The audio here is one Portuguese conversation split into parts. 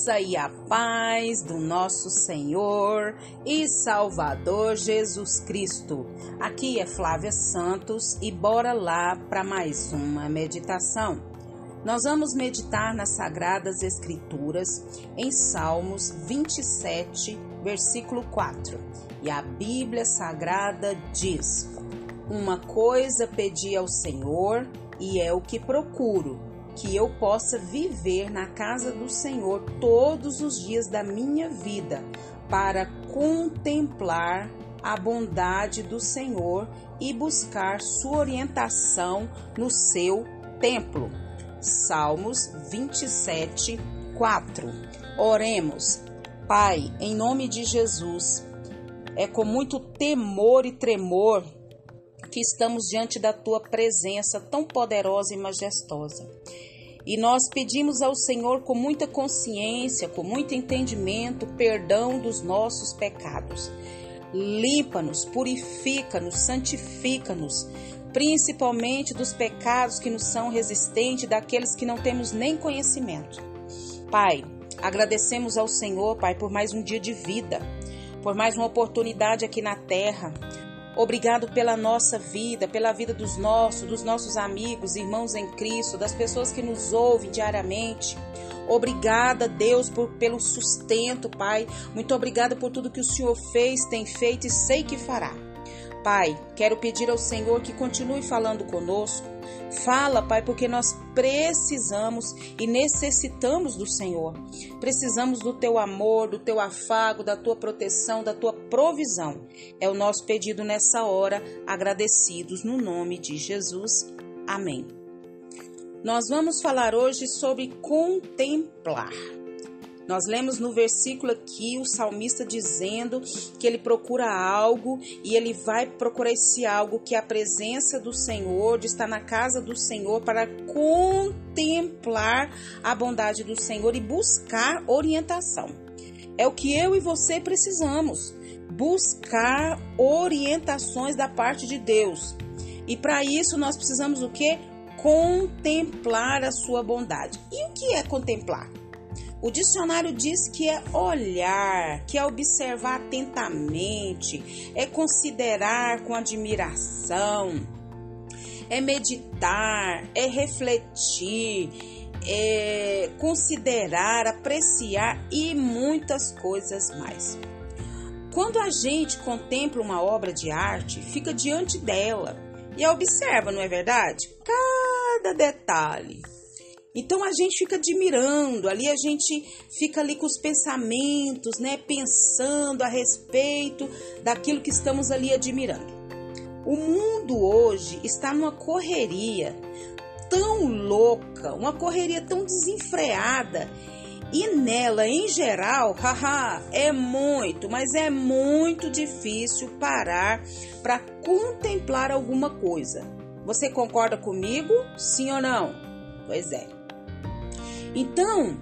graça e a paz do nosso Senhor e Salvador Jesus Cristo. Aqui é Flávia Santos e bora lá para mais uma meditação. Nós vamos meditar nas Sagradas Escrituras em Salmos 27, versículo 4. E a Bíblia Sagrada diz: Uma coisa pedi ao Senhor e é o que procuro que eu possa viver na casa do Senhor todos os dias da minha vida, para contemplar a bondade do Senhor e buscar sua orientação no seu templo. Salmos 27, 4. Oremos. Pai, em nome de Jesus, é com muito temor e tremor que estamos diante da tua presença tão poderosa e majestosa. E nós pedimos ao Senhor com muita consciência, com muito entendimento, perdão dos nossos pecados. Limpa-nos, purifica-nos, santifica-nos, principalmente dos pecados que nos são resistentes, daqueles que não temos nem conhecimento. Pai, agradecemos ao Senhor, Pai, por mais um dia de vida, por mais uma oportunidade aqui na terra, Obrigado pela nossa vida, pela vida dos nossos, dos nossos amigos, irmãos em Cristo, das pessoas que nos ouvem diariamente. Obrigada, Deus, por, pelo sustento, Pai. Muito obrigada por tudo que o Senhor fez, tem feito e sei que fará. Pai, quero pedir ao Senhor que continue falando conosco. Fala, Pai, porque nós precisamos e necessitamos do Senhor. Precisamos do teu amor, do teu afago, da tua proteção, da tua provisão. É o nosso pedido nessa hora, agradecidos no nome de Jesus. Amém. Nós vamos falar hoje sobre contemplar. Nós lemos no versículo aqui o salmista dizendo que ele procura algo e ele vai procurar esse algo que é a presença do Senhor, de estar na casa do Senhor para contemplar a bondade do Senhor e buscar orientação. É o que eu e você precisamos, buscar orientações da parte de Deus. E para isso nós precisamos o que? Contemplar a sua bondade. E o que é contemplar? O dicionário diz que é olhar, que é observar atentamente, é considerar com admiração, é meditar, é refletir, é considerar, apreciar e muitas coisas mais. Quando a gente contempla uma obra de arte, fica diante dela e a observa, não é verdade? Cada detalhe então a gente fica admirando, ali a gente fica ali com os pensamentos, né, pensando a respeito daquilo que estamos ali admirando. O mundo hoje está numa correria tão louca, uma correria tão desenfreada, e nela, em geral, haha, é muito, mas é muito difícil parar para contemplar alguma coisa. Você concorda comigo? Sim ou não? Pois é. Então,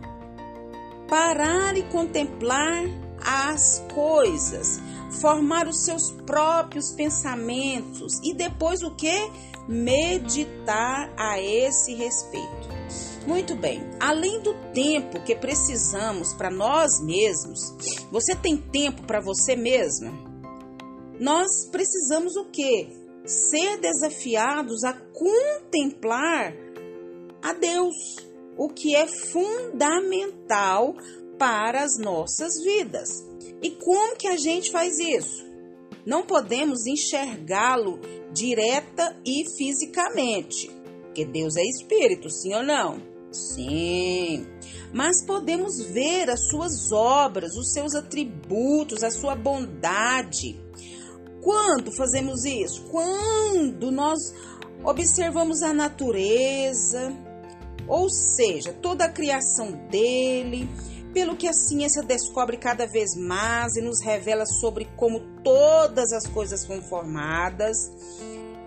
parar e contemplar as coisas, formar os seus próprios pensamentos e depois o que? Meditar a esse respeito. Muito bem, além do tempo que precisamos para nós mesmos, você tem tempo para você mesma? Nós precisamos o que? Ser desafiados a contemplar a Deus o que é fundamental para as nossas vidas. E como que a gente faz isso? Não podemos enxergá-lo direta e fisicamente, porque Deus é espírito, sim ou não? Sim. Mas podemos ver as suas obras, os seus atributos, a sua bondade. Quando fazemos isso? Quando nós observamos a natureza, ou seja, toda a criação dele, pelo que a ciência descobre cada vez mais e nos revela sobre como todas as coisas foram formadas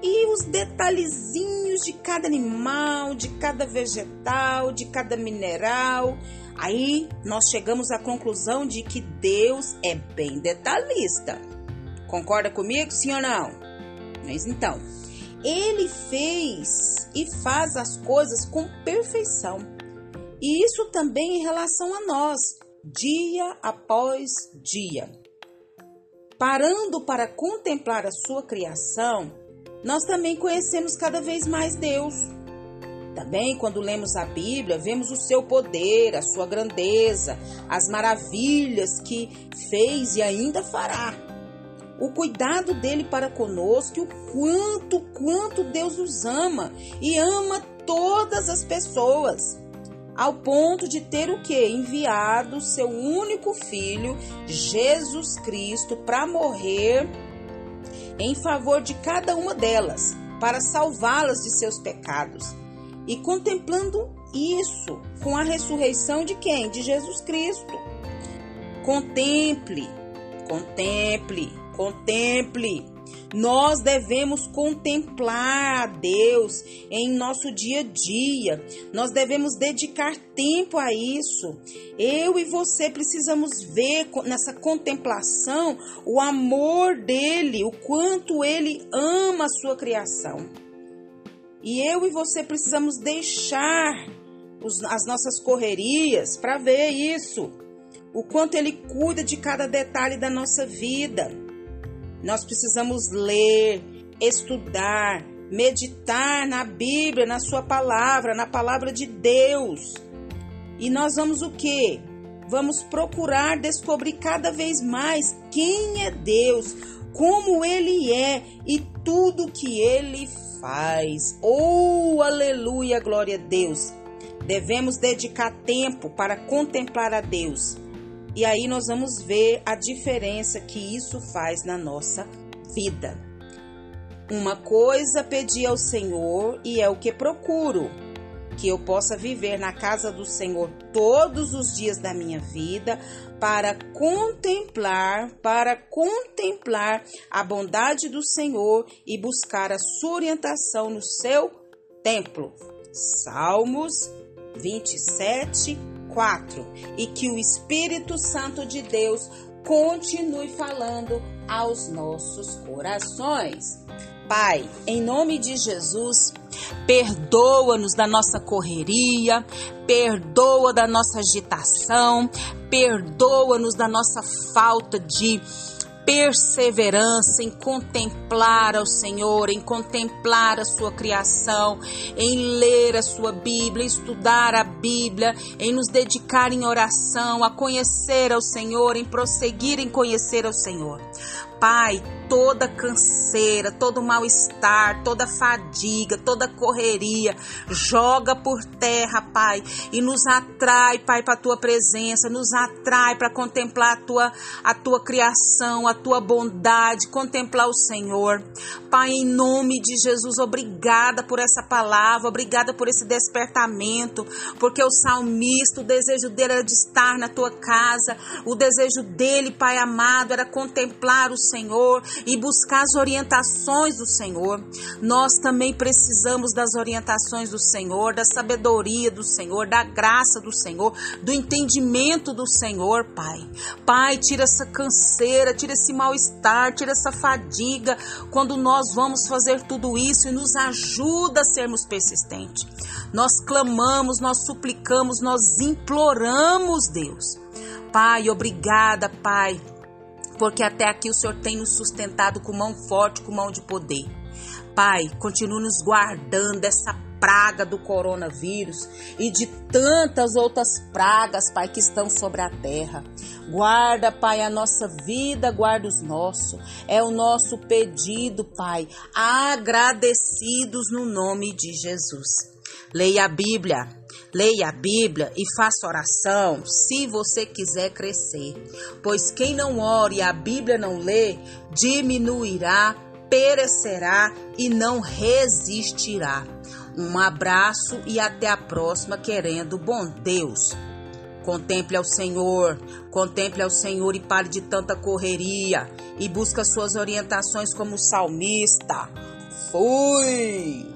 e os detalhezinhos de cada animal, de cada vegetal, de cada mineral. Aí nós chegamos à conclusão de que Deus é bem detalhista. Concorda comigo, sim ou não? Mas então, ele fez e faz as coisas com perfeição. E isso também em relação a nós. dia após dia. Parando para contemplar a sua criação, nós também conhecemos cada vez mais Deus. Também, quando lemos a Bíblia, vemos o seu poder, a sua grandeza, as maravilhas que fez e ainda fará. O cuidado dele para conosco, e o quanto, quanto Deus nos ama e ama todas as pessoas, ao ponto de ter o que? Enviado seu único filho, Jesus Cristo, para morrer em favor de cada uma delas, para salvá-las de seus pecados. E contemplando isso com a ressurreição de quem? De Jesus Cristo. Contemple, contemple, contemple. Nós devemos contemplar a Deus em nosso dia a dia. Nós devemos dedicar tempo a isso. Eu e você precisamos ver nessa contemplação o amor dele, o quanto ele ama a sua criação. E eu e você precisamos deixar as nossas correrias para ver isso. O quanto ele cuida de cada detalhe da nossa vida. Nós precisamos ler, estudar, meditar na Bíblia, na Sua palavra, na palavra de Deus. E nós vamos o que? Vamos procurar descobrir cada vez mais quem é Deus, como Ele é e tudo que Ele faz. Oh, aleluia, glória a Deus! Devemos dedicar tempo para contemplar a Deus e aí nós vamos ver a diferença que isso faz na nossa vida. Uma coisa pedi ao Senhor e é o que procuro, que eu possa viver na casa do Senhor todos os dias da minha vida para contemplar, para contemplar a bondade do Senhor e buscar a sua orientação no seu templo. Salmos 27 4. E que o Espírito Santo de Deus continue falando aos nossos corações. Pai, em nome de Jesus, perdoa-nos da nossa correria, perdoa da nossa agitação, perdoa-nos da nossa falta de perseverança em contemplar ao Senhor, em contemplar a sua criação, em ler a sua Bíblia, estudar a Bíblia, em nos dedicar em oração, a conhecer ao Senhor, em prosseguir em conhecer ao Senhor. Pai, toda canseira, todo mal-estar, toda fadiga, toda correria, joga por terra, Pai, e nos atrai, Pai, para a tua presença, nos atrai para contemplar a tua, a tua criação, a tua bondade, contemplar o Senhor. Pai, em nome de Jesus, obrigada por essa palavra, obrigada por esse despertamento, porque o salmista, o desejo dele era de estar na tua casa, o desejo dele, Pai amado, era contemplar o Senhor e buscar as orientações do Senhor. Nós também precisamos das orientações do Senhor, da sabedoria do Senhor, da graça do Senhor, do entendimento do Senhor, Pai. Pai, tira essa canseira, tira esse mal-estar, tira essa fadiga quando nós vamos fazer tudo isso e nos ajuda a sermos persistentes. Nós clamamos, nós suplicamos, nós imploramos, Deus. Pai, obrigada, Pai porque até aqui o Senhor tem nos sustentado com mão forte, com mão de poder. Pai, continue nos guardando dessa praga do coronavírus e de tantas outras pragas, Pai, que estão sobre a terra. Guarda, Pai, a nossa vida, guarda os nossos. É o nosso pedido, Pai, agradecidos no nome de Jesus. Leia a Bíblia, leia a Bíblia e faça oração se você quiser crescer. Pois quem não ore e a Bíblia não lê, diminuirá, perecerá e não resistirá. Um abraço e até a próxima, querendo bom Deus. Contemple ao Senhor, contemple ao Senhor e pare de tanta correria e busca suas orientações como salmista. Fui!